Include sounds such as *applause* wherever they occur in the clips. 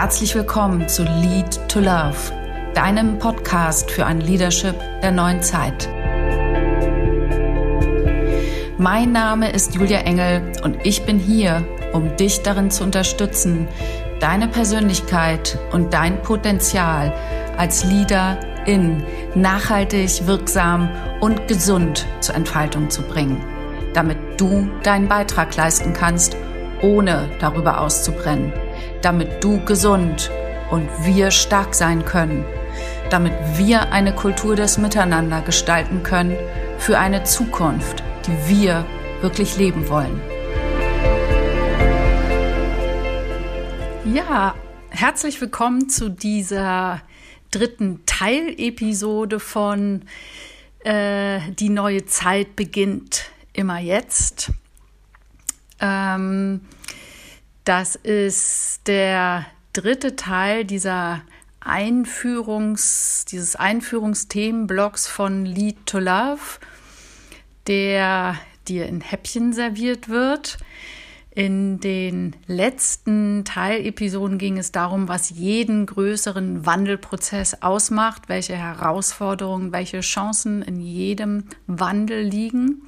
Herzlich willkommen zu Lead to Love, deinem Podcast für ein Leadership der neuen Zeit. Mein Name ist Julia Engel und ich bin hier, um dich darin zu unterstützen, deine Persönlichkeit und dein Potenzial als Leader in nachhaltig, wirksam und gesund zur Entfaltung zu bringen, damit du deinen Beitrag leisten kannst, ohne darüber auszubrennen damit du gesund und wir stark sein können, damit wir eine Kultur des Miteinander gestalten können für eine Zukunft, die wir wirklich leben wollen. Ja, herzlich willkommen zu dieser dritten Teilepisode von äh, Die neue Zeit beginnt immer jetzt. Ähm, das ist der dritte Teil dieser Einführungs, dieses Einführungsthemenblocks von Lead to Love, der dir in Häppchen serviert wird. In den letzten Teilepisoden ging es darum, was jeden größeren Wandelprozess ausmacht, welche Herausforderungen, welche Chancen in jedem Wandel liegen.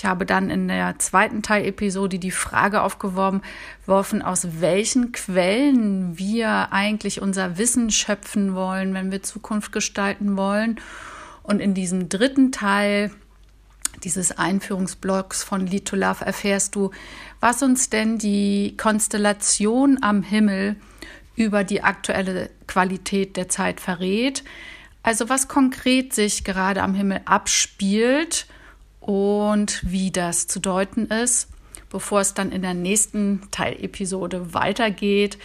Ich habe dann in der zweiten Teilepisode die Frage aufgeworfen, aus welchen Quellen wir eigentlich unser Wissen schöpfen wollen, wenn wir Zukunft gestalten wollen. Und in diesem dritten Teil dieses Einführungsblocks von Lead to Love erfährst du, was uns denn die Konstellation am Himmel über die aktuelle Qualität der Zeit verrät. Also was konkret sich gerade am Himmel abspielt und wie das zu deuten ist, bevor es dann in der nächsten Teilepisode weitergeht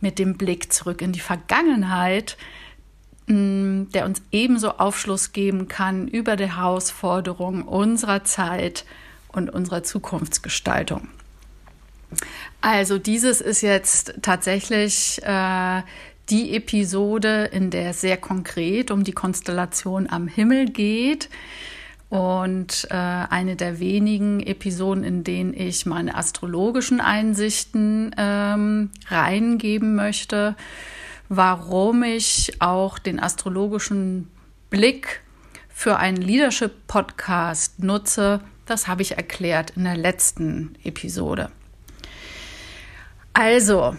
mit dem Blick zurück in die Vergangenheit, mm, der uns ebenso Aufschluss geben kann über die Herausforderungen unserer Zeit und unserer Zukunftsgestaltung. Also dieses ist jetzt tatsächlich äh, die Episode, in der es sehr konkret um die Konstellation am Himmel geht und äh, eine der wenigen Episoden, in denen ich meine astrologischen Einsichten ähm, reingeben möchte, warum ich auch den astrologischen Blick für einen Leadership-Podcast nutze, das habe ich erklärt in der letzten Episode. Also,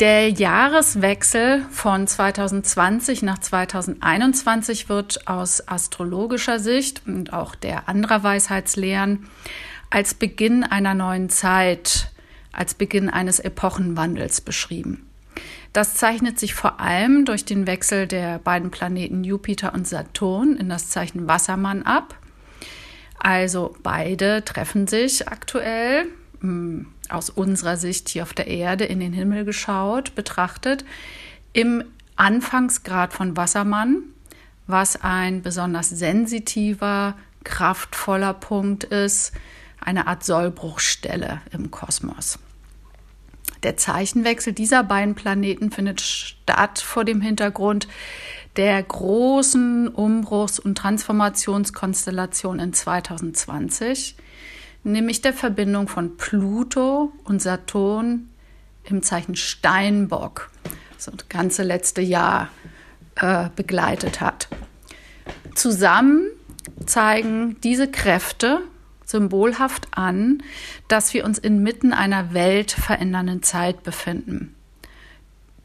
der Jahreswechsel von 2020 nach 2021 wird aus astrologischer Sicht und auch der anderer Weisheitslehren als Beginn einer neuen Zeit, als Beginn eines Epochenwandels beschrieben. Das zeichnet sich vor allem durch den Wechsel der beiden Planeten Jupiter und Saturn in das Zeichen Wassermann ab. Also beide treffen sich aktuell hm, aus unserer Sicht hier auf der Erde in den Himmel geschaut, betrachtet, im Anfangsgrad von Wassermann, was ein besonders sensitiver, kraftvoller Punkt ist, eine Art Sollbruchstelle im Kosmos. Der Zeichenwechsel dieser beiden Planeten findet statt vor dem Hintergrund der großen Umbruchs- und Transformationskonstellation in 2020, nämlich der Verbindung von Pluto und Saturn im Zeichen Steinbock, das das ganze letzte Jahr äh, begleitet hat. Zusammen zeigen diese Kräfte symbolhaft an, dass wir uns inmitten einer weltverändernden Zeit befinden,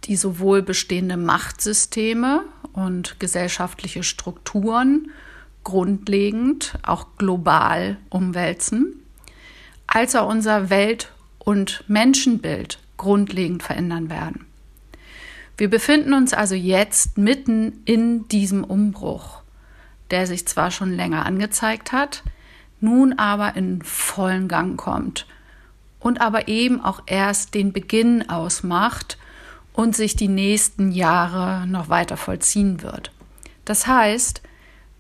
die sowohl bestehende Machtsysteme und gesellschaftliche Strukturen grundlegend, auch global umwälzen, als auch unser Welt- und Menschenbild grundlegend verändern werden. Wir befinden uns also jetzt mitten in diesem Umbruch, der sich zwar schon länger angezeigt hat, nun aber in vollen Gang kommt und aber eben auch erst den Beginn ausmacht und sich die nächsten Jahre noch weiter vollziehen wird. Das heißt,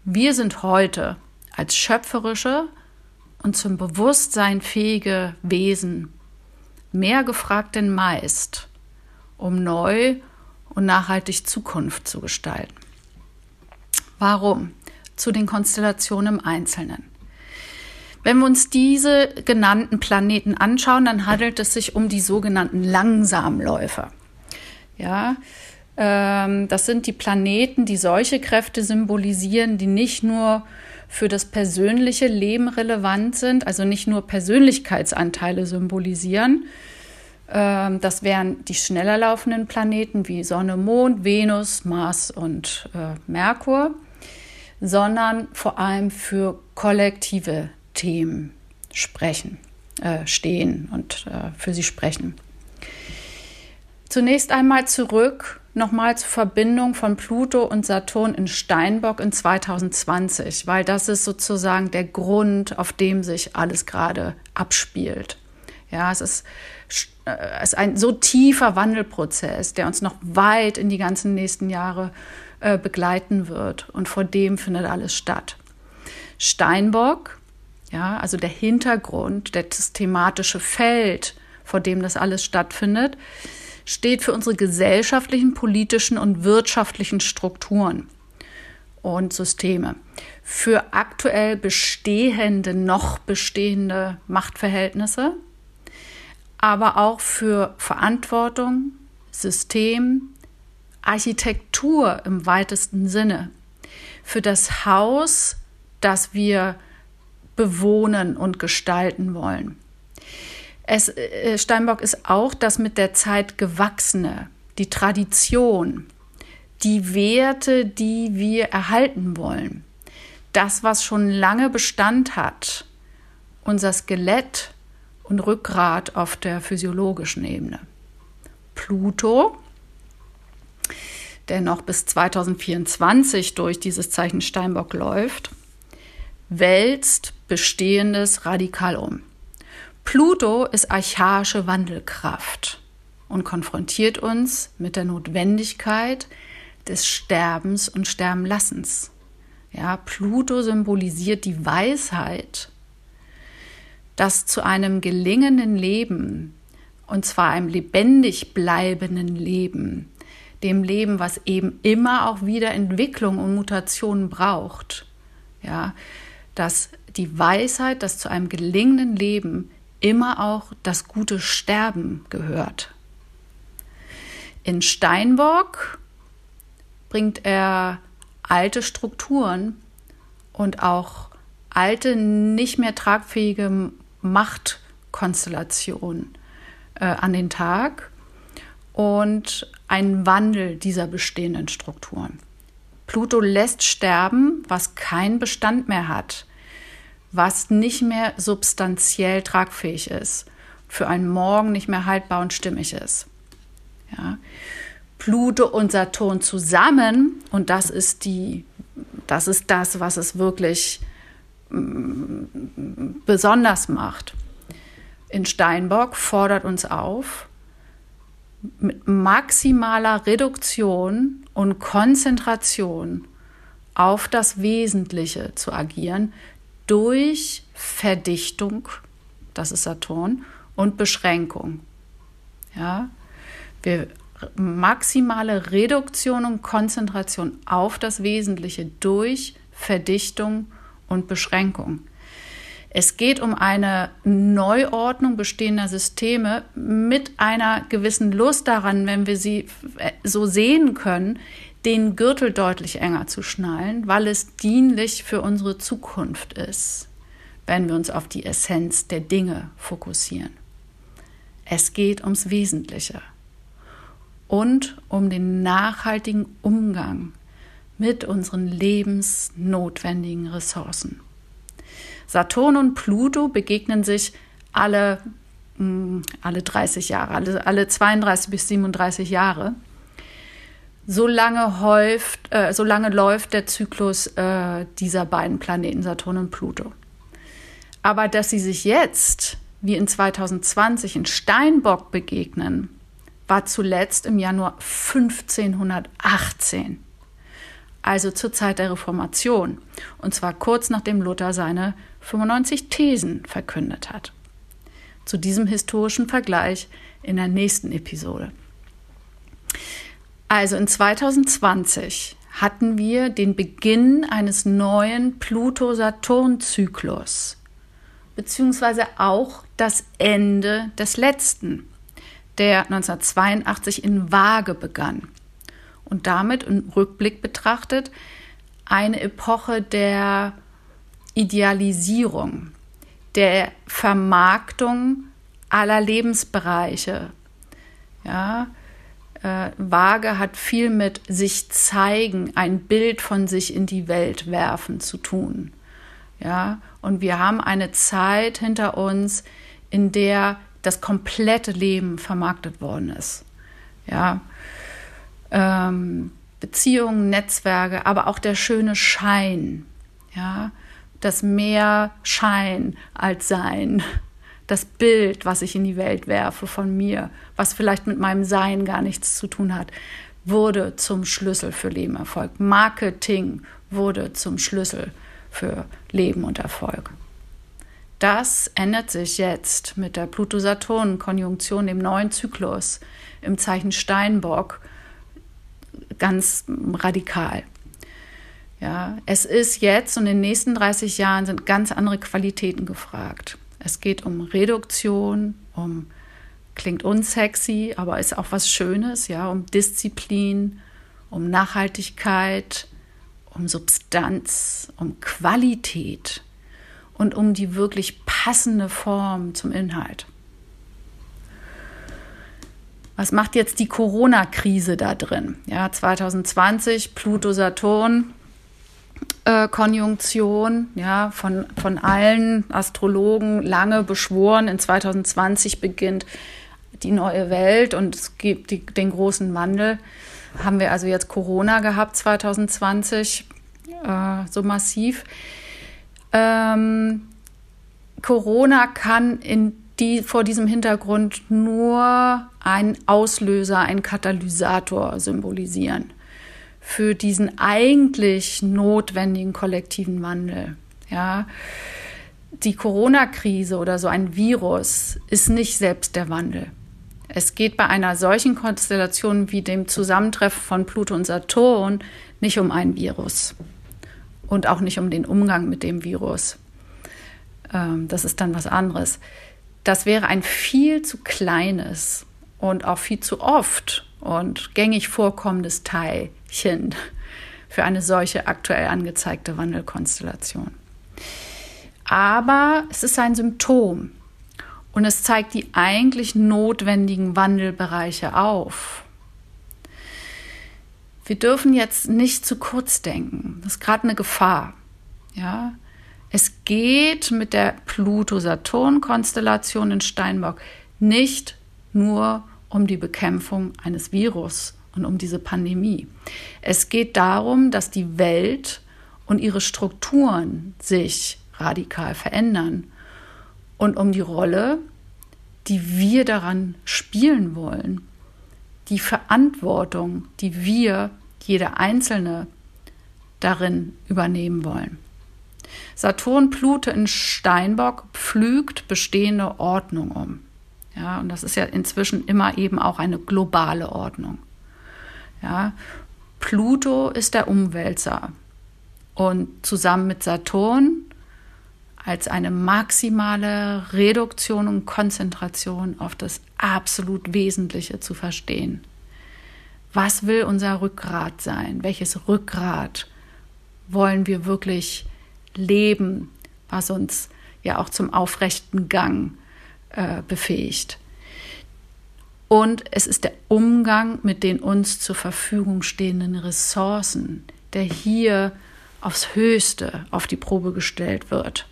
wir sind heute als schöpferische, und zum Bewusstsein fähige Wesen mehr gefragt denn meist, um neu und nachhaltig Zukunft zu gestalten. Warum? Zu den Konstellationen im Einzelnen. Wenn wir uns diese genannten Planeten anschauen, dann handelt es sich um die sogenannten Langsamläufer. Ja, ähm, das sind die Planeten, die solche Kräfte symbolisieren, die nicht nur für das persönliche Leben relevant sind, also nicht nur Persönlichkeitsanteile symbolisieren. Ähm, das wären die schneller laufenden Planeten wie Sonne, Mond, Venus, Mars und äh, Merkur, sondern vor allem für kollektive Themen sprechen, äh, stehen und äh, für sie sprechen. Zunächst einmal zurück nochmal zur Verbindung von Pluto und Saturn in Steinbock in 2020, weil das ist sozusagen der Grund, auf dem sich alles gerade abspielt. Ja, es ist, äh, es ist ein so tiefer Wandelprozess, der uns noch weit in die ganzen nächsten Jahre äh, begleiten wird. Und vor dem findet alles statt. Steinbock, ja, also der Hintergrund, das thematische Feld, vor dem das alles stattfindet, steht für unsere gesellschaftlichen, politischen und wirtschaftlichen Strukturen und Systeme, für aktuell bestehende, noch bestehende Machtverhältnisse, aber auch für Verantwortung, System, Architektur im weitesten Sinne, für das Haus, das wir bewohnen und gestalten wollen. Es, äh, Steinbock ist auch das mit der Zeit gewachsene, die Tradition, die Werte, die wir erhalten wollen. Das, was schon lange Bestand hat, unser Skelett und Rückgrat auf der physiologischen Ebene. Pluto, der noch bis 2024 durch dieses Zeichen Steinbock läuft, wälzt Bestehendes radikal um. Pluto ist archaische Wandelkraft und konfrontiert uns mit der Notwendigkeit des Sterbens und Sterbenlassens. Ja, Pluto symbolisiert die Weisheit, dass zu einem gelingenden Leben, und zwar einem lebendig bleibenden Leben, dem Leben, was eben immer auch wieder Entwicklung und Mutationen braucht, ja, dass die Weisheit, dass zu einem gelingenden Leben immer auch das gute Sterben gehört. In Steinbock bringt er alte Strukturen und auch alte, nicht mehr tragfähige Machtkonstellationen äh, an den Tag und einen Wandel dieser bestehenden Strukturen. Pluto lässt sterben, was keinen Bestand mehr hat was nicht mehr substanziell tragfähig ist, für einen Morgen nicht mehr haltbar und stimmig ist. Ja. Pluto und Saturn zusammen, und das ist die, das ist das, was es wirklich mm, besonders macht. In Steinbock fordert uns auf, mit maximaler Reduktion und Konzentration auf das Wesentliche zu agieren, durch Verdichtung, das ist Saturn, und Beschränkung. Ja, wir maximale Reduktion und Konzentration auf das Wesentliche durch Verdichtung und Beschränkung. Es geht um eine Neuordnung bestehender Systeme mit einer gewissen Lust daran, wenn wir sie so sehen können, den Gürtel deutlich enger zu schnallen, weil es dienlich für unsere Zukunft ist, wenn wir uns auf die Essenz der Dinge fokussieren. Es geht ums Wesentliche und um den nachhaltigen Umgang mit unseren lebensnotwendigen Ressourcen. Saturn und Pluto begegnen sich alle, mm, alle 30 Jahre, alle, alle 32 bis 37 Jahre so lange, häuft, äh, so lange läuft der Zyklus äh, dieser beiden Planeten, Saturn und Pluto. Aber dass sie sich jetzt, wie in 2020, in Steinbock begegnen, war zuletzt im Januar 1518, also zur Zeit der Reformation, und zwar kurz nachdem Luther seine 95 Thesen verkündet hat. Zu diesem historischen Vergleich in der nächsten Episode. Also in 2020 hatten wir den Beginn eines neuen Pluto-Saturn-Zyklus, beziehungsweise auch das Ende des letzten. der 1982 in Waage begann und damit im Rückblick betrachtet eine Epoche der Idealisierung, der Vermarktung aller Lebensbereiche. Ja, äh, Waage hat viel mit sich zeigen, ein Bild von sich in die Welt werfen zu tun. Ja, und wir haben eine Zeit hinter uns, in der das komplette Leben vermarktet worden ist. Ja, ähm, Beziehungen, Netzwerke, aber auch der schöne Schein. Ja, das mehr Schein als Sein. Das Bild, was ich in die Welt werfe von mir, was vielleicht mit meinem Sein gar nichts zu tun hat, wurde zum Schlüssel für Leben, Erfolg. Marketing wurde zum Schlüssel für Leben und Erfolg. Das ändert sich jetzt mit der Pluto-Saturn-Konjunktion, dem neuen Zyklus im Zeichen Steinbock, ganz radikal. Ja, es ist jetzt und in den nächsten 30 Jahren sind ganz andere Qualitäten gefragt. Es geht um Reduktion, um klingt unsexy, aber ist auch was Schönes, ja, um Disziplin, um Nachhaltigkeit, um Substanz, um Qualität und um die wirklich passende Form zum Inhalt. Was macht jetzt die Corona-Krise da drin? Ja, 2020 Pluto-Saturn, äh, Konjunktion, ja, von, von allen Astrologen lange beschworen. In 2020 beginnt die neue Welt und es gibt die, den großen Wandel. Haben wir also jetzt Corona gehabt 2020, äh, so massiv. Ähm, Corona kann in die vor diesem Hintergrund nur ein Auslöser, ein Katalysator symbolisieren für diesen eigentlich notwendigen kollektiven Wandel. Ja, die Corona-Krise oder so ein Virus ist nicht selbst der Wandel. Es geht bei einer solchen Konstellation wie dem Zusammentreffen von Pluto und Saturn nicht um ein Virus und auch nicht um den Umgang mit dem Virus. Ähm, das ist dann was anderes. Das wäre ein viel zu kleines und auch viel zu oft und gängig vorkommendes Teilchen für eine solche aktuell angezeigte Wandelkonstellation. Aber es ist ein Symptom und es zeigt die eigentlich notwendigen Wandelbereiche auf. Wir dürfen jetzt nicht zu kurz denken. Das ist gerade eine Gefahr. Ja, es geht mit der Pluto-Saturn-Konstellation in Steinbock nicht nur um die Bekämpfung eines Virus und um diese Pandemie. Es geht darum, dass die Welt und ihre Strukturen sich radikal verändern und um die Rolle, die wir daran spielen wollen, die Verantwortung, die wir jeder Einzelne darin übernehmen wollen. Saturn Pluto in Steinbock pflügt bestehende Ordnung um. Ja, und das ist ja inzwischen immer eben auch eine globale Ordnung. Ja, Pluto ist der Umwälzer und zusammen mit Saturn als eine maximale Reduktion und Konzentration auf das absolut Wesentliche zu verstehen. Was will unser Rückgrat sein? Welches Rückgrat wollen wir wirklich leben, was uns ja auch zum aufrechten Gang äh, befähigt? Und es ist der Umgang mit den uns zur Verfügung stehenden Ressourcen, der hier aufs Höchste auf die Probe gestellt wird.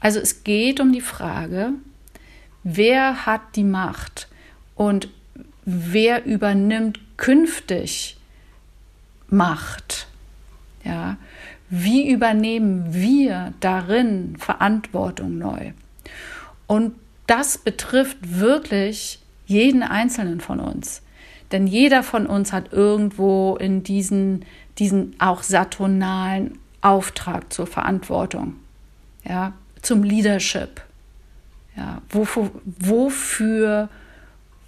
Also es geht um die Frage, wer hat die Macht und wer übernimmt künftig Macht? Ja, wie übernehmen wir darin Verantwortung neu? Und das betrifft wirklich jeden Einzelnen von uns. Denn jeder von uns hat irgendwo in diesen, diesen auch saturnalen Auftrag zur Verantwortung, ja, zum Leadership. Ja, wofür, wofür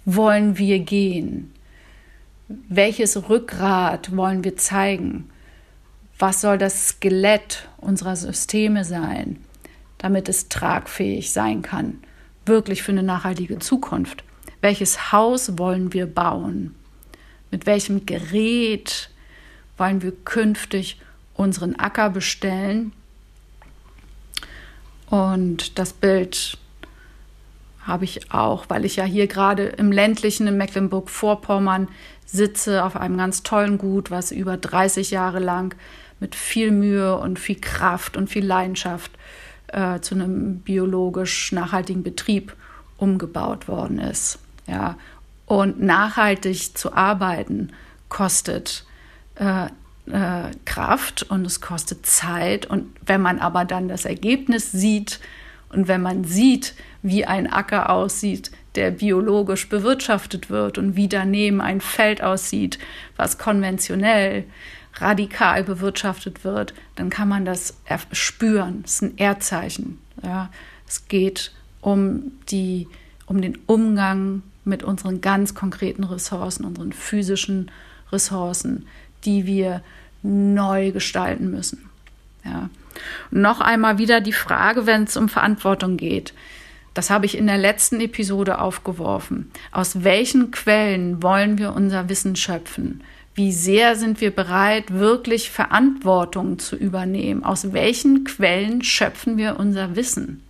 wollen wir gehen? Welches Rückgrat wollen wir zeigen? Was soll das Skelett unserer Systeme sein, damit es tragfähig sein kann? wirklich für eine nachhaltige Zukunft? Welches Haus wollen wir bauen? Mit welchem Gerät wollen wir künftig unseren Acker bestellen? Und das Bild habe ich auch, weil ich ja hier gerade im ländlichen in Mecklenburg-Vorpommern sitze auf einem ganz tollen Gut, was über 30 Jahre lang mit viel Mühe und viel Kraft und viel Leidenschaft äh, zu einem biologisch nachhaltigen Betrieb umgebaut worden ist. Ja. Und nachhaltig zu arbeiten kostet äh, äh, Kraft und es kostet Zeit. Und wenn man aber dann das Ergebnis sieht und wenn man sieht, wie ein Acker aussieht, der biologisch bewirtschaftet wird und wie daneben ein Feld aussieht, was konventionell radikal bewirtschaftet wird, dann kann man das spüren. Es ist ein Erdzeichen. Ja. Es geht um, die, um den Umgang mit unseren ganz konkreten Ressourcen, unseren physischen Ressourcen, die wir neu gestalten müssen. Ja. Noch einmal wieder die Frage, wenn es um Verantwortung geht. Das habe ich in der letzten Episode aufgeworfen. Aus welchen Quellen wollen wir unser Wissen schöpfen? Wie sehr sind wir bereit, wirklich Verantwortung zu übernehmen? Aus welchen Quellen schöpfen wir unser Wissen?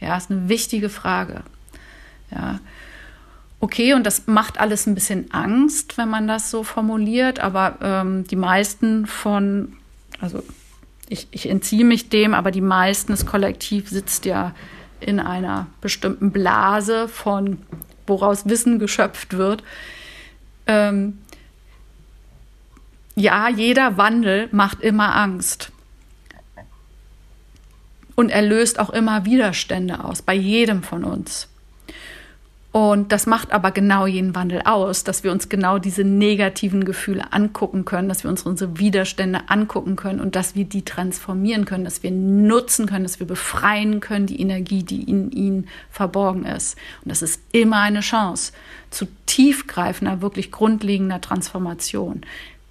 Ja, ist eine wichtige Frage. Ja. Okay, und das macht alles ein bisschen Angst, wenn man das so formuliert, aber ähm, die meisten von, also ich, ich entziehe mich dem, aber die meisten, das Kollektiv sitzt ja in einer bestimmten Blase von, woraus Wissen geschöpft wird. Ähm, ja, jeder Wandel macht immer Angst. Und er löst auch immer Widerstände aus, bei jedem von uns. Und das macht aber genau jeden Wandel aus, dass wir uns genau diese negativen Gefühle angucken können, dass wir uns unsere Widerstände angucken können und dass wir die transformieren können, dass wir nutzen können, dass wir befreien können, die Energie, die in ihnen verborgen ist. Und das ist immer eine Chance zu tiefgreifender, wirklich grundlegender Transformation.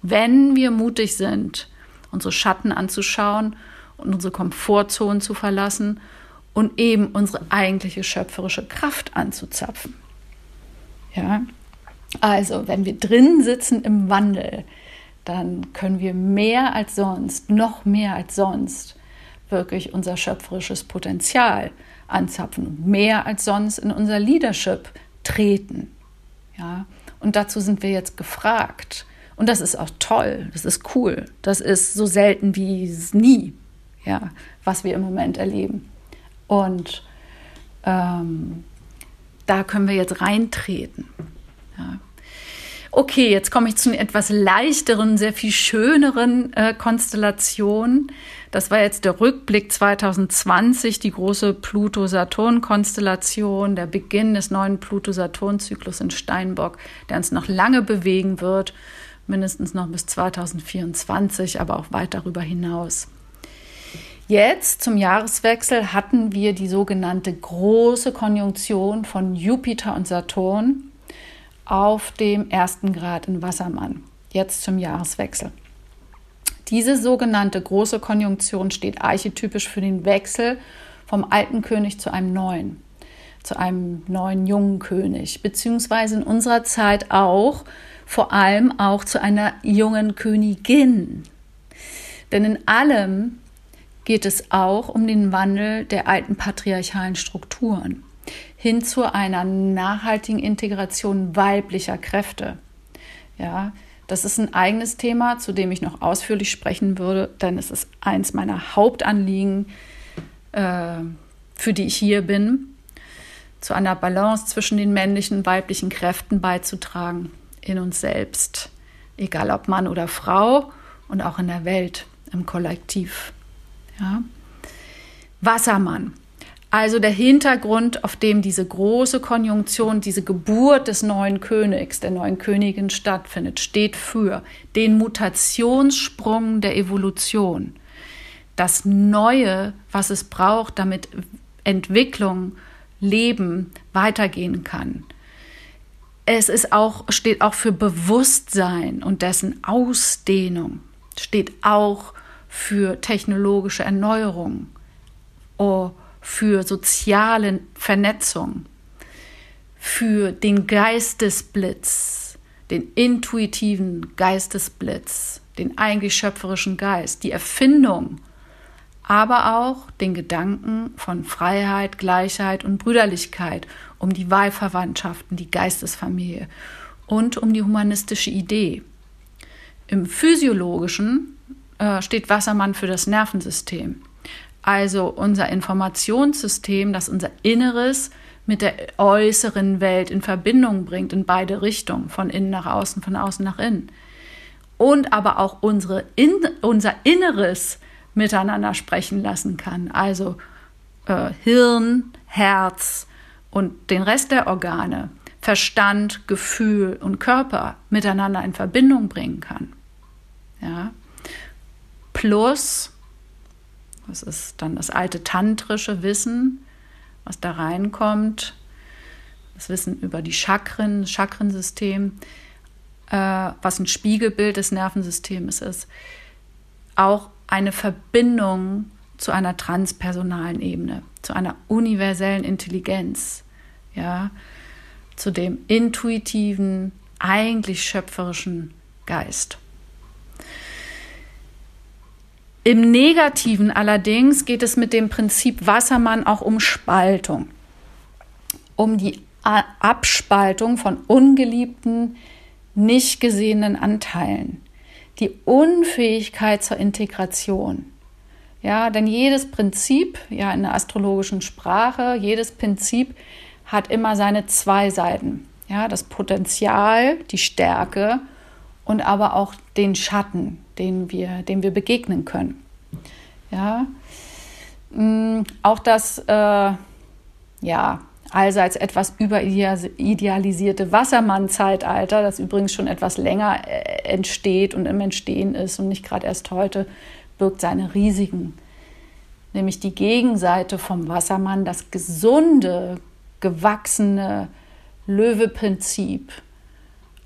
Wenn wir mutig sind, unsere Schatten anzuschauen und unsere Komfortzonen zu verlassen und eben unsere eigentliche schöpferische Kraft anzuzapfen. Ja, also wenn wir drin sitzen im Wandel, dann können wir mehr als sonst, noch mehr als sonst, wirklich unser schöpferisches Potenzial anzapfen und mehr als sonst in unser Leadership treten. Ja, und dazu sind wir jetzt gefragt. Und das ist auch toll, das ist cool, das ist so selten wie nie, ja, was wir im Moment erleben. Und ähm, da können wir jetzt reintreten. Ja. Okay, jetzt komme ich zu einer etwas leichteren, sehr viel schöneren äh, Konstellation. Das war jetzt der Rückblick 2020, die große Pluto-Saturn-Konstellation, der Beginn des neuen Pluto-Saturn-Zyklus in Steinbock, der uns noch lange bewegen wird, mindestens noch bis 2024, aber auch weit darüber hinaus. Jetzt zum Jahreswechsel hatten wir die sogenannte große Konjunktion von Jupiter und Saturn auf dem ersten Grad in Wassermann. Jetzt zum Jahreswechsel. Diese sogenannte große Konjunktion steht archetypisch für den Wechsel vom alten König zu einem neuen, zu einem neuen jungen König, beziehungsweise in unserer Zeit auch vor allem auch zu einer jungen Königin. Denn in allem geht es auch um den Wandel der alten patriarchalen Strukturen hin zu einer nachhaltigen Integration weiblicher Kräfte. Ja, das ist ein eigenes Thema, zu dem ich noch ausführlich sprechen würde, denn es ist eins meiner Hauptanliegen, äh, für die ich hier bin, zu einer Balance zwischen den männlichen und weiblichen Kräften beizutragen in uns selbst, egal ob Mann oder Frau und auch in der Welt, im Kollektiv. Ja. Wassermann. Also der Hintergrund, auf dem diese große Konjunktion, diese Geburt des neuen Königs, der neuen Königin stattfindet, steht für den Mutationssprung der Evolution. Das Neue, was es braucht, damit Entwicklung, Leben weitergehen kann. Es ist auch, steht auch für Bewusstsein und dessen Ausdehnung, steht auch für technologische Erneuerung, oh, für soziale Vernetzung, für den Geistesblitz, den intuitiven Geistesblitz, den eigentlich schöpferischen Geist, die Erfindung, aber auch den Gedanken von Freiheit, Gleichheit und Brüderlichkeit, um die Wahlverwandtschaften, die Geistesfamilie und um die humanistische Idee. Im physiologischen äh, steht Wassermann für das Nervensystem. Also unser Informationssystem, das unser Inneres mit der äußeren Welt in Verbindung bringt, in beide Richtungen, von innen nach außen, von außen nach innen. Und aber auch unsere in, unser Inneres miteinander sprechen lassen kann. Also äh, Hirn, Herz und den Rest der Organe, Verstand, Gefühl und Körper miteinander in Verbindung bringen kann. Ja. Plus, das ist dann das alte tantrische Wissen, was da reinkommt, das Wissen über die Chakren, das Chakrensystem, äh, was ein Spiegelbild des Nervensystems ist, auch eine Verbindung zu einer transpersonalen Ebene, zu einer universellen Intelligenz, ja, zu dem intuitiven, eigentlich schöpferischen Geist. Im Negativen allerdings geht es mit dem Prinzip Wassermann auch um Spaltung, um die Abspaltung von ungeliebten, nicht gesehenen Anteilen, die Unfähigkeit zur Integration. Ja, denn jedes Prinzip, ja, in der astrologischen Sprache, jedes Prinzip hat immer seine zwei Seiten. Ja, das Potenzial, die Stärke und aber auch den Schatten, den wir, dem wir begegnen können. Ja, mm, auch das, äh, ja, allseits etwas überidealisierte Wassermann-Zeitalter, das übrigens schon etwas länger äh, entsteht und im Entstehen ist und nicht gerade erst heute, birgt seine Risiken. Nämlich die Gegenseite vom Wassermann, das gesunde, gewachsene Löwe-Prinzip,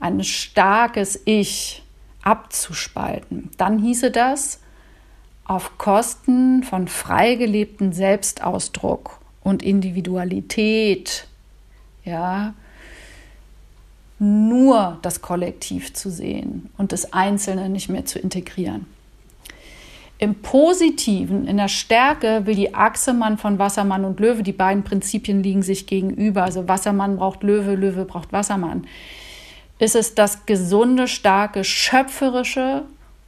ein starkes Ich abzuspalten. Dann hieße das, auf Kosten von frei gelebten Selbstausdruck und Individualität, ja, nur das Kollektiv zu sehen und das Einzelne nicht mehr zu integrieren. Im Positiven, in der Stärke will die Achsemann von Wassermann und Löwe, die beiden Prinzipien liegen sich gegenüber. Also Wassermann braucht Löwe, Löwe braucht Wassermann. Ist es das gesunde, starke, schöpferische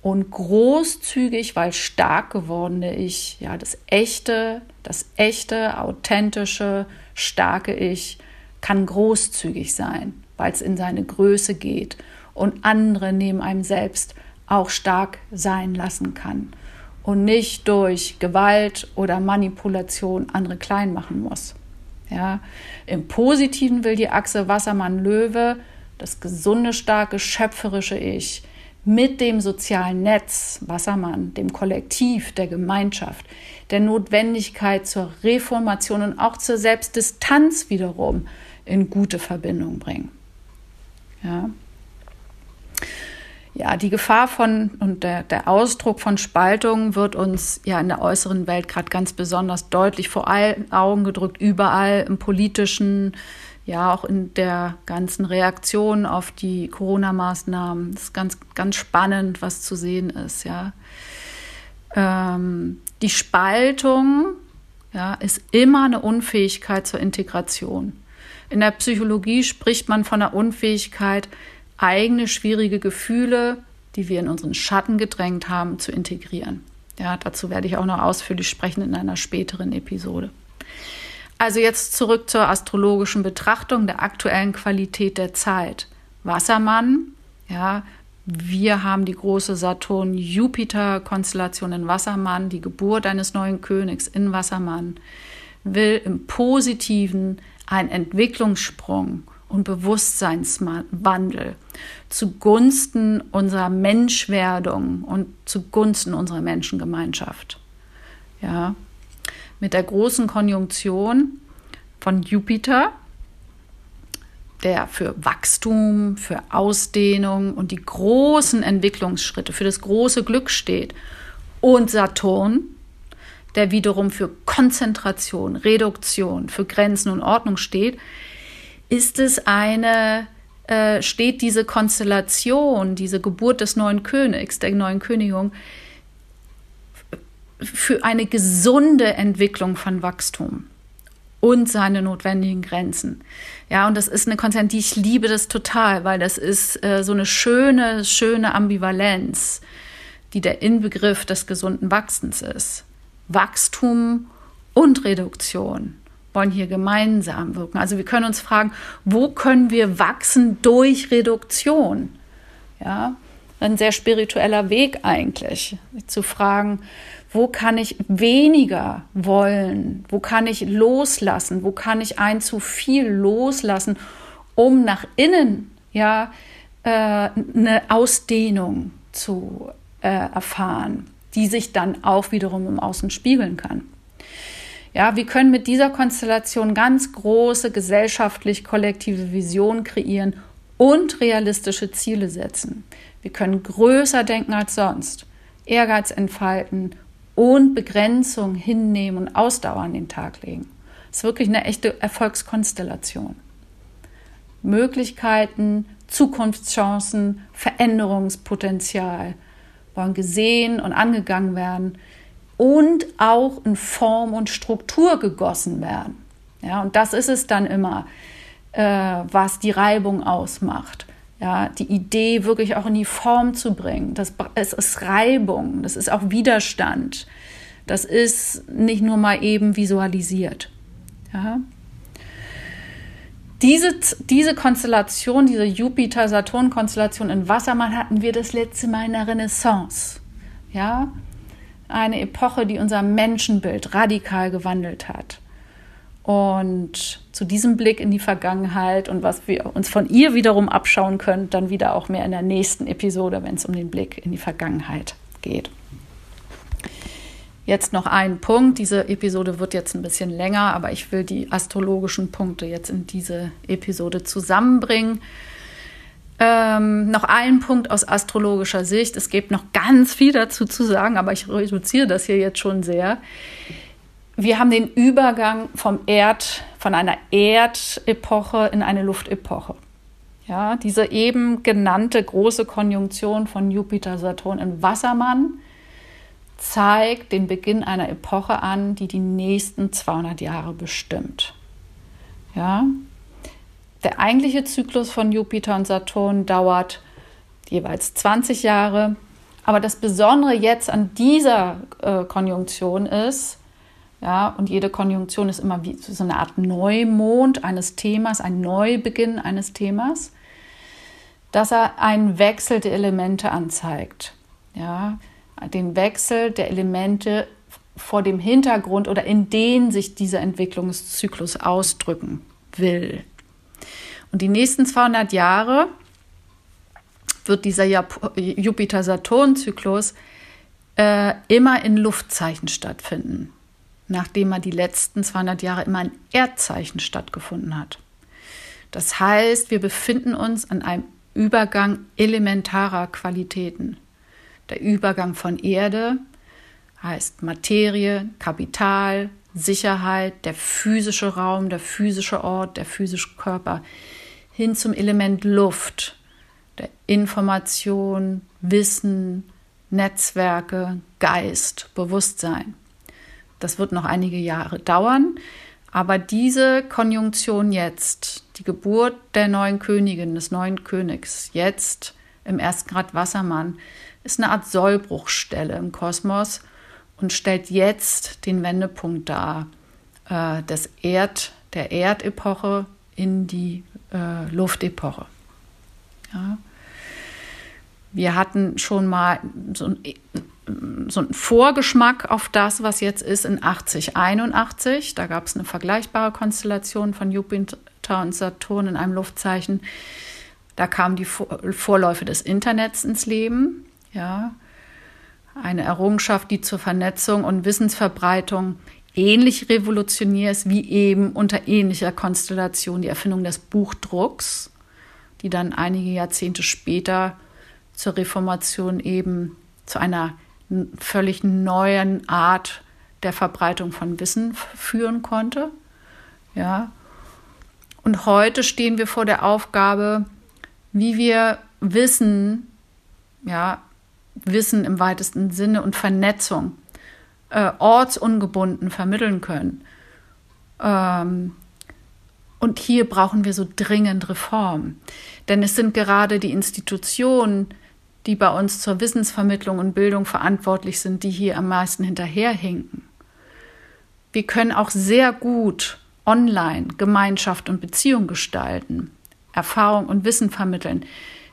und großzügig, weil stark gewordene Ich, ja, das echte, das echte, authentische, starke Ich kann großzügig sein, weil es in seine Größe geht und andere neben einem selbst auch stark sein lassen kann und nicht durch Gewalt oder Manipulation andere klein machen muss. Ja, im Positiven will die Achse Wassermann-Löwe das gesunde, starke, schöpferische Ich mit dem sozialen Netz, Wassermann, dem Kollektiv, der Gemeinschaft, der Notwendigkeit zur Reformation und auch zur Selbstdistanz wiederum in gute Verbindung bringen. Ja. Ja, die Gefahr von und der, der Ausdruck von Spaltung wird uns ja in der äußeren Welt gerade ganz besonders deutlich vor allen Augen gedrückt, überall im politischen, ja auch in der ganzen Reaktion auf die Corona-Maßnahmen. Es ist ganz, ganz spannend, was zu sehen ist, ja. Ähm, die Spaltung ja, ist immer eine Unfähigkeit zur Integration. In der Psychologie spricht man von der Unfähigkeit, eigene schwierige Gefühle, die wir in unseren Schatten gedrängt haben, zu integrieren. Ja, dazu werde ich auch noch ausführlich sprechen in einer späteren Episode. Also jetzt zurück zur astrologischen Betrachtung der aktuellen Qualität der Zeit. Wassermann, ja, wir haben die große Saturn-Jupiter-Konstellation in Wassermann, die Geburt eines neuen Königs in Wassermann, will im Positiven einen Entwicklungssprung und Bewusstseinswandel zugunsten unserer Menschwerdung und zugunsten unserer Menschengemeinschaft. Ja, mit der großen Konjunktion von Jupiter, der für Wachstum, für Ausdehnung und die großen Entwicklungsschritte, für das große Glück steht, und Saturn, der wiederum für Konzentration, Reduktion, für Grenzen und Ordnung steht, ist es eine, äh, steht diese Konstellation, diese Geburt des neuen Königs, der neuen Königin, für eine gesunde Entwicklung von Wachstum und seine notwendigen Grenzen. Ja, und das ist eine Konzern, die ich liebe das total, weil das ist äh, so eine schöne, schöne Ambivalenz, die der Inbegriff des gesunden Wachsens ist. Wachstum und Reduktion wollen hier gemeinsam wirken. Also wir können uns fragen, wo können wir wachsen durch Reduktion? Ja, ein sehr spiritueller Weg eigentlich, zu fragen, wo kann ich weniger wollen? Wo kann ich loslassen? Wo kann ich ein zu viel loslassen, um nach innen ja äh, eine Ausdehnung zu äh, erfahren, die sich dann auch wiederum im Außen spiegeln kann? Ja, wir können mit dieser Konstellation ganz große gesellschaftlich kollektive Visionen kreieren und realistische Ziele setzen. Wir können größer denken als sonst, Ehrgeiz entfalten und Begrenzung hinnehmen und Ausdauer an den Tag legen. Das ist wirklich eine echte Erfolgskonstellation. Möglichkeiten, Zukunftschancen, Veränderungspotenzial wollen gesehen und angegangen werden und auch in Form und Struktur gegossen werden. Ja, und das ist es dann immer, äh, was die Reibung ausmacht ja, die Idee wirklich auch in die Form zu bringen. Das, es ist Reibung, das ist auch Widerstand. Das ist nicht nur mal eben visualisiert. Ja. Diese, diese Konstellation, diese Jupiter-Saturn-Konstellation in Wassermann hatten wir das letzte Mal in der Renaissance. Ja, eine Epoche, die unser Menschenbild radikal gewandelt hat. Und zu diesem Blick in die Vergangenheit und was wir uns von ihr wiederum abschauen können, dann wieder auch mehr in der nächsten Episode, wenn es um den Blick in die Vergangenheit geht. Jetzt noch ein Punkt. Diese Episode wird jetzt ein bisschen länger, aber ich will die astrologischen Punkte jetzt in diese Episode zusammenbringen. Ähm, noch ein Punkt aus astrologischer Sicht. Es gibt noch ganz viel dazu zu sagen, aber ich reduziere das hier jetzt schon sehr wir haben den Übergang vom Erd, von einer Erdepoche in eine Luftepoche. Ja, diese eben genannte große Konjunktion von Jupiter, Saturn in Wassermann zeigt den Beginn einer Epoche an, die die nächsten 200 Jahre bestimmt. Ja, der eigentliche Zyklus von Jupiter und Saturn dauert jeweils 20 Jahre. Aber das Besondere jetzt an dieser äh, Konjunktion ist, ja, und jede Konjunktion ist immer wie so eine Art Neumond eines Themas, ein Neubeginn eines Themas, dass er einen Wechsel der Elemente anzeigt. Ja, den Wechsel der Elemente vor dem Hintergrund oder in den sich dieser Entwicklungszyklus ausdrücken will. Und die nächsten 200 Jahre wird dieser Jupiter-Saturn-Zyklus äh, immer in Luftzeichen stattfinden nachdem er die letzten 200 Jahre immer ein Erdzeichen stattgefunden hat. Das heißt, wir befinden uns an einem Übergang elementarer Qualitäten. Der Übergang von Erde heißt Materie, Kapital, Sicherheit, der physische Raum, der physische Ort, der physische Körper, hin zum Element Luft, der Information, Wissen, Netzwerke, Geist, Bewusstsein. Das wird noch einige Jahre dauern. Aber diese Konjunktion jetzt, die Geburt der neuen Königin, des neuen Königs, jetzt im ersten Grad Wassermann, ist eine Art Sollbruchstelle im Kosmos und stellt jetzt den Wendepunkt dar äh, des Erd, der Erdepoche in die äh, Luftepoche. Ja. Wir hatten schon mal so ein so ein Vorgeschmack auf das, was jetzt ist in 8081. Da gab es eine vergleichbare Konstellation von Jupiter und Saturn in einem Luftzeichen. Da kamen die Vorläufe des Internets ins Leben. Ja, eine Errungenschaft, die zur Vernetzung und Wissensverbreitung ähnlich revolutionär ist wie eben unter ähnlicher Konstellation die Erfindung des Buchdrucks, die dann einige Jahrzehnte später zur Reformation eben zu einer völlig neuen Art der Verbreitung von Wissen führen konnte. Ja. Und heute stehen wir vor der Aufgabe, wie wir Wissen, ja, Wissen im weitesten Sinne und Vernetzung äh, ortsungebunden vermitteln können. Ähm, und hier brauchen wir so dringend Reform. Denn es sind gerade die Institutionen, die bei uns zur Wissensvermittlung und Bildung verantwortlich sind, die hier am meisten hinterherhinken. Wir können auch sehr gut online Gemeinschaft und Beziehung gestalten, Erfahrung und Wissen vermitteln.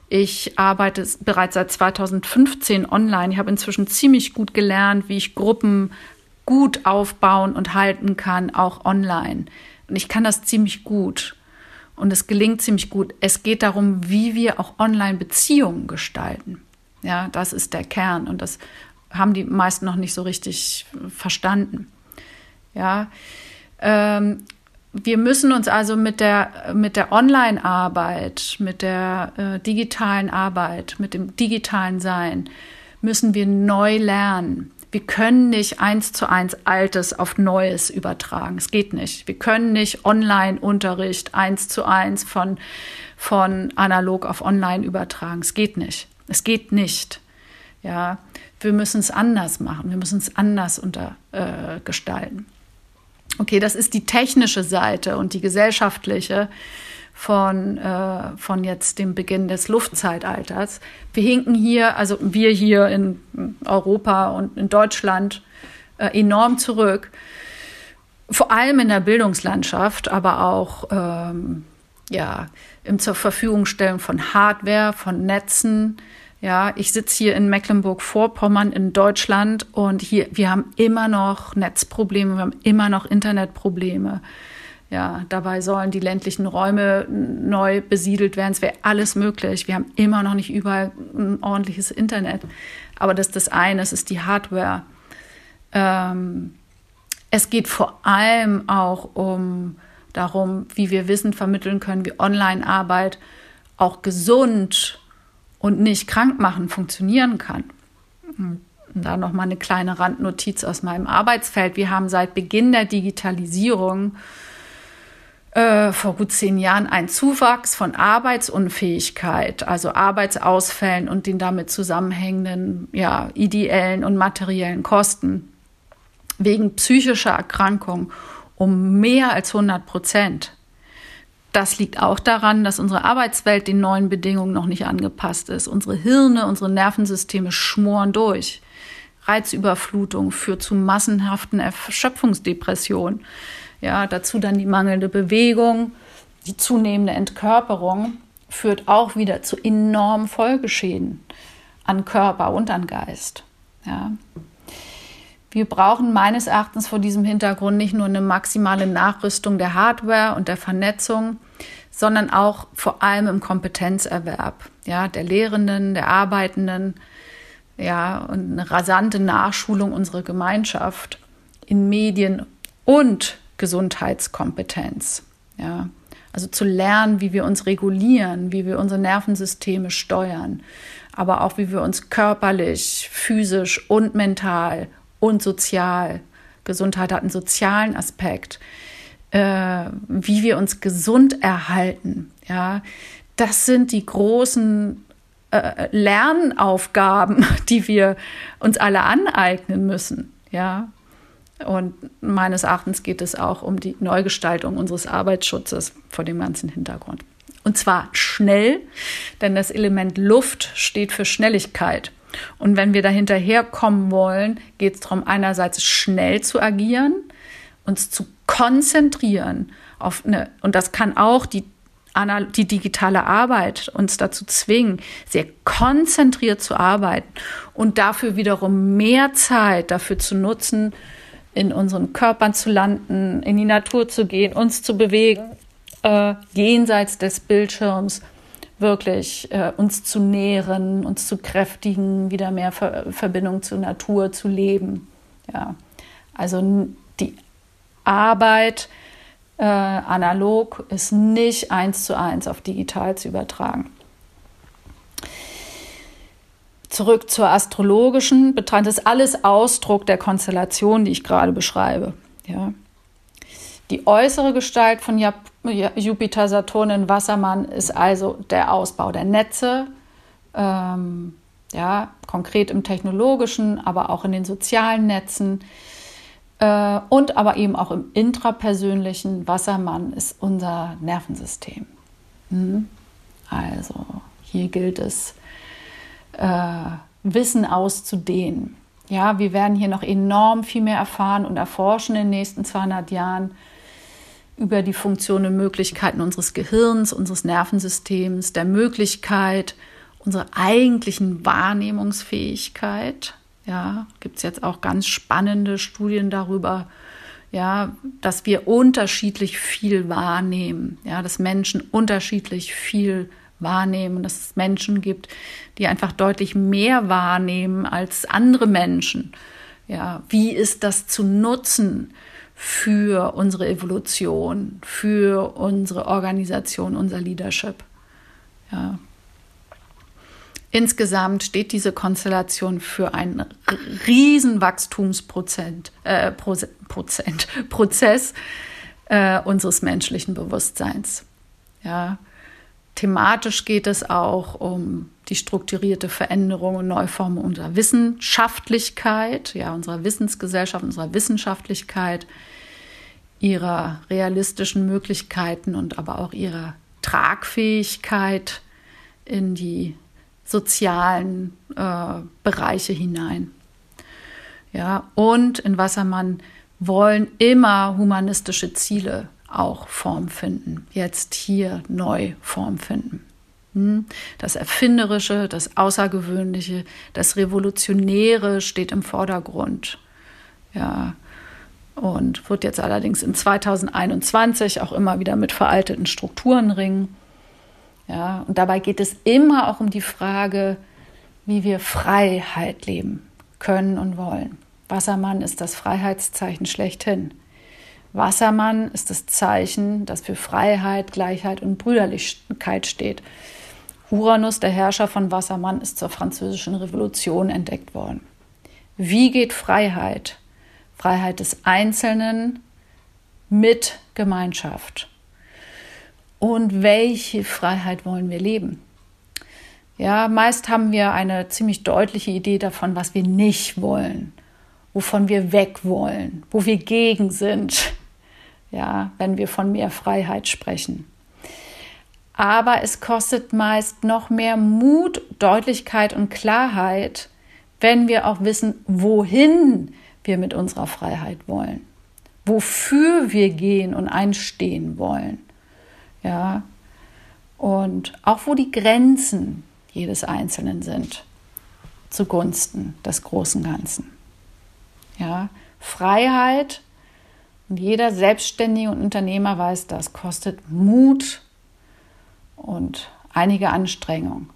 Ich arbeite bereits seit 2015 online. Ich habe inzwischen ziemlich gut gelernt, wie ich Gruppen gut aufbauen und halten kann, auch online. Und ich kann das ziemlich gut. Und es gelingt ziemlich gut. Es geht darum, wie wir auch online Beziehungen gestalten. Ja, das ist der Kern. Und das haben die meisten noch nicht so richtig verstanden. Ja, ähm, wir müssen uns also mit der, mit der Online-Arbeit, mit der äh, digitalen Arbeit, mit dem digitalen Sein, müssen wir neu lernen. Wir können nicht eins zu eins Altes auf Neues übertragen. Es geht nicht. Wir können nicht Online-Unterricht eins zu eins von, von analog auf online übertragen. Es geht nicht. Es geht nicht. Ja, wir müssen es anders machen. Wir müssen es anders unter, äh, gestalten. Okay, das ist die technische Seite und die gesellschaftliche von, äh, von jetzt dem Beginn des Luftzeitalters. Wir hinken hier, also wir hier in Europa und in Deutschland, äh, enorm zurück. Vor allem in der Bildungslandschaft, aber auch ähm, ja, im zur Verfügung stellen von Hardware, von Netzen, ja, ich sitze hier in Mecklenburg-Vorpommern in Deutschland und hier, wir haben immer noch Netzprobleme, wir haben immer noch Internetprobleme. Ja, dabei sollen die ländlichen Räume neu besiedelt werden. Es wäre alles möglich. Wir haben immer noch nicht überall ein ordentliches Internet. Aber das ist das eine, es ist die Hardware. Ähm, es geht vor allem auch um darum, wie wir Wissen vermitteln können, wie Online-Arbeit auch gesund und nicht krank machen funktionieren kann. Und da noch mal eine kleine Randnotiz aus meinem Arbeitsfeld. Wir haben seit Beginn der Digitalisierung äh, vor gut zehn Jahren einen Zuwachs von Arbeitsunfähigkeit, also Arbeitsausfällen und den damit zusammenhängenden ja, ideellen und materiellen Kosten wegen psychischer Erkrankung um mehr als 100 Prozent. Das liegt auch daran, dass unsere Arbeitswelt den neuen Bedingungen noch nicht angepasst ist. Unsere Hirne, unsere Nervensysteme schmoren durch. Reizüberflutung führt zu massenhaften Erschöpfungsdepressionen. Ja, dazu dann die mangelnde Bewegung, die zunehmende Entkörperung führt auch wieder zu enormen Folgeschäden an Körper und an Geist. Ja. Wir brauchen meines Erachtens vor diesem Hintergrund nicht nur eine maximale Nachrüstung der Hardware und der Vernetzung, sondern auch vor allem im Kompetenzerwerb, ja, der Lehrenden, der Arbeitenden, ja, und eine rasante Nachschulung unserer Gemeinschaft in Medien und Gesundheitskompetenz, ja. Also zu lernen, wie wir uns regulieren, wie wir unsere Nervensysteme steuern, aber auch wie wir uns körperlich, physisch und mental und sozial. Gesundheit hat einen sozialen Aspekt. Äh, wie wir uns gesund erhalten, ja, das sind die großen äh, Lernaufgaben, *laughs* die wir uns alle aneignen müssen, ja. Und meines Erachtens geht es auch um die Neugestaltung unseres Arbeitsschutzes vor dem ganzen Hintergrund. Und zwar schnell, denn das Element Luft steht für Schnelligkeit. Und wenn wir da hinterherkommen wollen, geht es darum, einerseits schnell zu agieren, uns zu konzentrieren auf eine, und das kann auch die, die digitale Arbeit uns dazu zwingen, sehr konzentriert zu arbeiten und dafür wiederum mehr Zeit dafür zu nutzen, in unseren Körpern zu landen, in die Natur zu gehen, uns zu bewegen, äh, jenseits des Bildschirms wirklich äh, uns zu nähren, uns zu kräftigen, wieder mehr Ver Verbindung zur Natur zu leben. Ja. Also die Arbeit äh, analog ist nicht eins zu eins auf digital zu übertragen. Zurück zur astrologischen Betrachtung. Ist alles Ausdruck der Konstellation, die ich gerade beschreibe. Ja. Die äußere Gestalt von Jupiter, Saturn in Wassermann ist also der Ausbau der Netze, ähm, ja, konkret im technologischen, aber auch in den sozialen Netzen äh, und aber eben auch im intrapersönlichen. Wassermann ist unser Nervensystem. Mhm. Also hier gilt es, äh, Wissen auszudehnen. Ja, wir werden hier noch enorm viel mehr erfahren und erforschen in den nächsten 200 Jahren über die Funktionen und Möglichkeiten unseres Gehirns, unseres Nervensystems, der Möglichkeit unserer eigentlichen Wahrnehmungsfähigkeit. Ja, gibt es jetzt auch ganz spannende Studien darüber, ja, dass wir unterschiedlich viel wahrnehmen, ja, dass Menschen unterschiedlich viel wahrnehmen wahrnehmen, dass es Menschen gibt, die einfach deutlich mehr wahrnehmen als andere Menschen. Ja, wie ist das zu nutzen für unsere Evolution, für unsere Organisation, unser Leadership? Ja. Insgesamt steht diese Konstellation für einen riesen Wachstumsprozent, äh, Prozent, *laughs* äh, unseres menschlichen Bewusstseins. Ja, Thematisch geht es auch um die strukturierte Veränderung und Neuformung unserer Wissenschaftlichkeit, ja, unserer Wissensgesellschaft, unserer Wissenschaftlichkeit, ihrer realistischen Möglichkeiten und aber auch ihrer Tragfähigkeit in die sozialen äh, Bereiche hinein. Ja, und in Wassermann wollen immer humanistische Ziele auch Form finden, jetzt hier neu Form finden. Hm? Das Erfinderische, das Außergewöhnliche, das Revolutionäre steht im Vordergrund. Ja, und wird jetzt allerdings in 2021 auch immer wieder mit veralteten Strukturen ringen. Ja, und dabei geht es immer auch um die Frage, wie wir Freiheit leben können und wollen. Wassermann ist das Freiheitszeichen schlechthin. Wassermann ist das Zeichen, das für Freiheit, Gleichheit und Brüderlichkeit steht. Uranus, der Herrscher von Wassermann, ist zur Französischen Revolution entdeckt worden. Wie geht Freiheit? Freiheit des Einzelnen mit Gemeinschaft. Und welche Freiheit wollen wir leben? Ja, meist haben wir eine ziemlich deutliche Idee davon, was wir nicht wollen, wovon wir weg wollen, wo wir gegen sind ja, wenn wir von mehr Freiheit sprechen. Aber es kostet meist noch mehr Mut, Deutlichkeit und Klarheit, wenn wir auch wissen, wohin wir mit unserer Freiheit wollen, wofür wir gehen und einstehen wollen. Ja, und auch wo die Grenzen jedes Einzelnen sind, zugunsten des großen Ganzen. Ja, Freiheit und jeder Selbstständige und Unternehmer weiß das, kostet Mut und einige Anstrengung.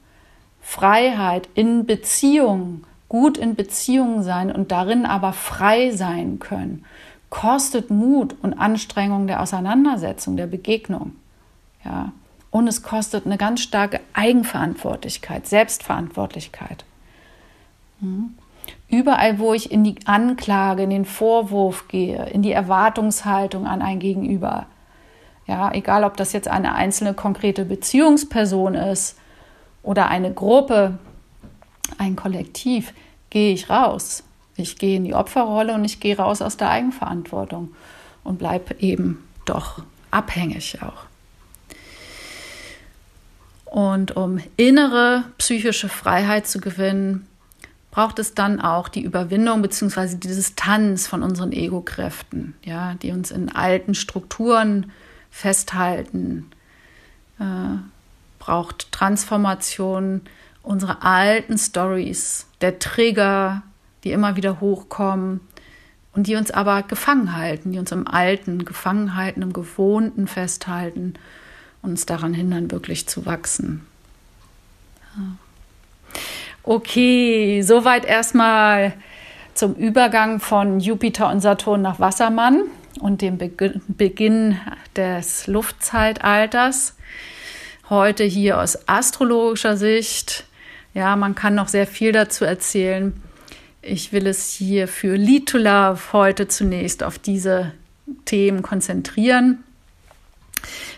Freiheit in Beziehungen, gut in Beziehungen sein und darin aber frei sein können, kostet Mut und Anstrengung der Auseinandersetzung, der Begegnung. Ja. Und es kostet eine ganz starke Eigenverantwortlichkeit, Selbstverantwortlichkeit. Mhm. Überall, wo ich in die Anklage, in den Vorwurf gehe, in die Erwartungshaltung an ein Gegenüber, ja, egal ob das jetzt eine einzelne konkrete Beziehungsperson ist oder eine Gruppe, ein Kollektiv, gehe ich raus. Ich gehe in die Opferrolle und ich gehe raus aus der Eigenverantwortung und bleibe eben doch abhängig auch. Und um innere psychische Freiheit zu gewinnen, braucht es dann auch die Überwindung bzw. die Distanz von unseren Ego-Kräften, ja, die uns in alten Strukturen festhalten. Äh, braucht Transformation unserer alten Stories, der Trigger, die immer wieder hochkommen und die uns aber gefangen halten, die uns im Alten gefangen halten, im Gewohnten festhalten, uns daran hindern, wirklich zu wachsen. Ja. Okay, soweit erstmal zum Übergang von Jupiter und Saturn nach Wassermann und dem Beginn des Luftzeitalters. Heute hier aus astrologischer Sicht. Ja, man kann noch sehr viel dazu erzählen. Ich will es hier für Lead to Love heute zunächst auf diese Themen konzentrieren.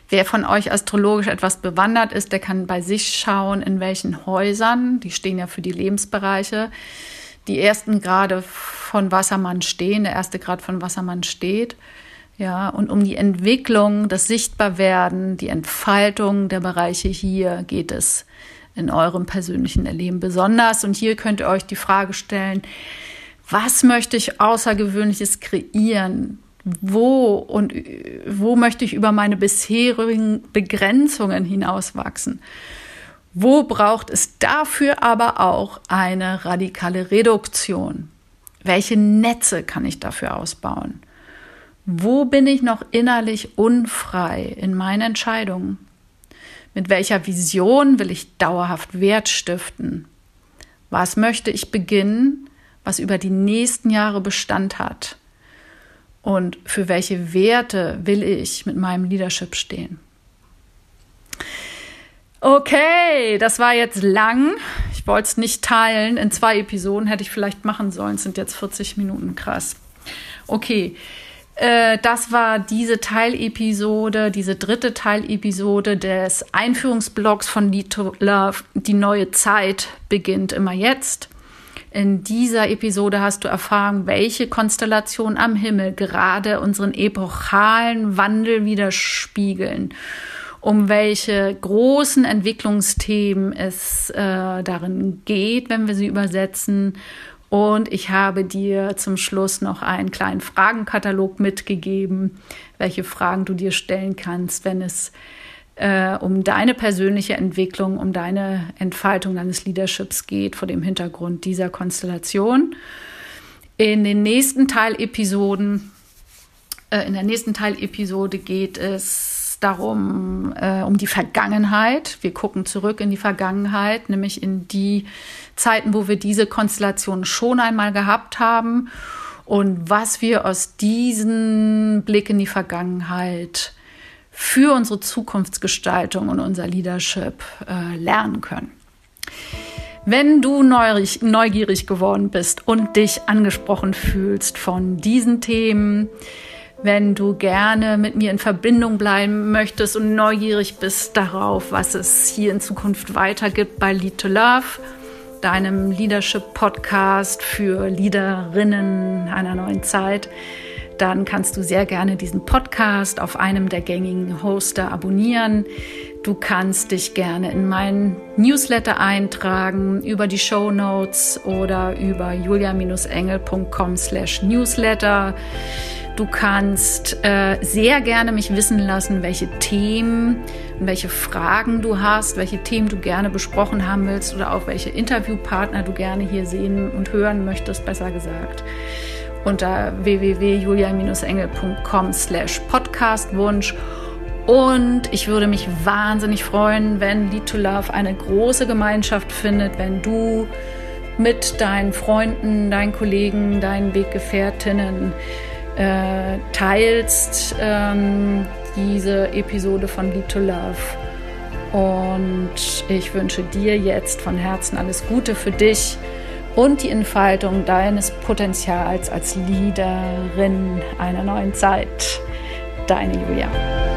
Wer von euch astrologisch etwas bewandert ist, der kann bei sich schauen, in welchen Häusern, die stehen ja für die Lebensbereiche, die ersten Grade von Wassermann stehen, der erste Grad von Wassermann steht. Ja, und um die Entwicklung, das Sichtbarwerden, die Entfaltung der Bereiche hier geht es in eurem persönlichen Erleben besonders. Und hier könnt ihr euch die Frage stellen, was möchte ich Außergewöhnliches kreieren? Wo und wo möchte ich über meine bisherigen Begrenzungen hinauswachsen? Wo braucht es dafür aber auch eine radikale Reduktion? Welche Netze kann ich dafür ausbauen? Wo bin ich noch innerlich unfrei in meinen Entscheidungen? Mit welcher Vision will ich dauerhaft Wert stiften? Was möchte ich beginnen, was über die nächsten Jahre Bestand hat? Und für welche Werte will ich mit meinem Leadership stehen? Okay, das war jetzt lang. Ich wollte es nicht teilen. In zwei Episoden hätte ich vielleicht machen sollen. Es sind jetzt 40 Minuten. Krass. Okay. Äh, das war diese Teilepisode, diese dritte Teilepisode des Einführungsblocks von Lead to Love. Die neue Zeit beginnt immer jetzt. In dieser Episode hast du erfahren, welche Konstellationen am Himmel gerade unseren epochalen Wandel widerspiegeln um welche großen Entwicklungsthemen es äh, darin geht, wenn wir sie übersetzen. Und ich habe dir zum Schluss noch einen kleinen Fragenkatalog mitgegeben, welche Fragen du dir stellen kannst, wenn es äh, um deine persönliche Entwicklung, um deine Entfaltung deines Leaderships geht, vor dem Hintergrund dieser Konstellation. In den nächsten Teilepisoden, äh, in der nächsten Teilepisode geht es darum, äh, um die Vergangenheit. Wir gucken zurück in die Vergangenheit, nämlich in die Zeiten, wo wir diese Konstellation schon einmal gehabt haben und was wir aus diesem Blick in die Vergangenheit für unsere Zukunftsgestaltung und unser Leadership äh, lernen können. Wenn du neugierig, geworden bist und dich angesprochen fühlst von diesen Themen, wenn du gerne mit mir in Verbindung bleiben möchtest und neugierig bist darauf, was es hier in Zukunft weitergibt bei Lead to Love, deinem Leadership-Podcast für Leaderinnen einer neuen Zeit, dann kannst du sehr gerne diesen Podcast auf einem der gängigen Hoster abonnieren. Du kannst dich gerne in meinen Newsletter eintragen über die Show Notes oder über julia-engel.com/newsletter. Du kannst äh, sehr gerne mich wissen lassen, welche Themen und welche Fragen du hast, welche Themen du gerne besprochen haben willst oder auch welche Interviewpartner du gerne hier sehen und hören möchtest, besser gesagt. Unter www.julia-engel.com slash podcastwunsch. Und ich würde mich wahnsinnig freuen, wenn Lead to Love eine große Gemeinschaft findet, wenn du mit deinen Freunden, deinen Kollegen, deinen Weggefährtinnen äh, teilst ähm, diese Episode von Lead to Love. Und ich wünsche dir jetzt von Herzen alles Gute für dich und die Entfaltung deines Potenzials als Leaderin einer neuen Zeit. Deine Julia.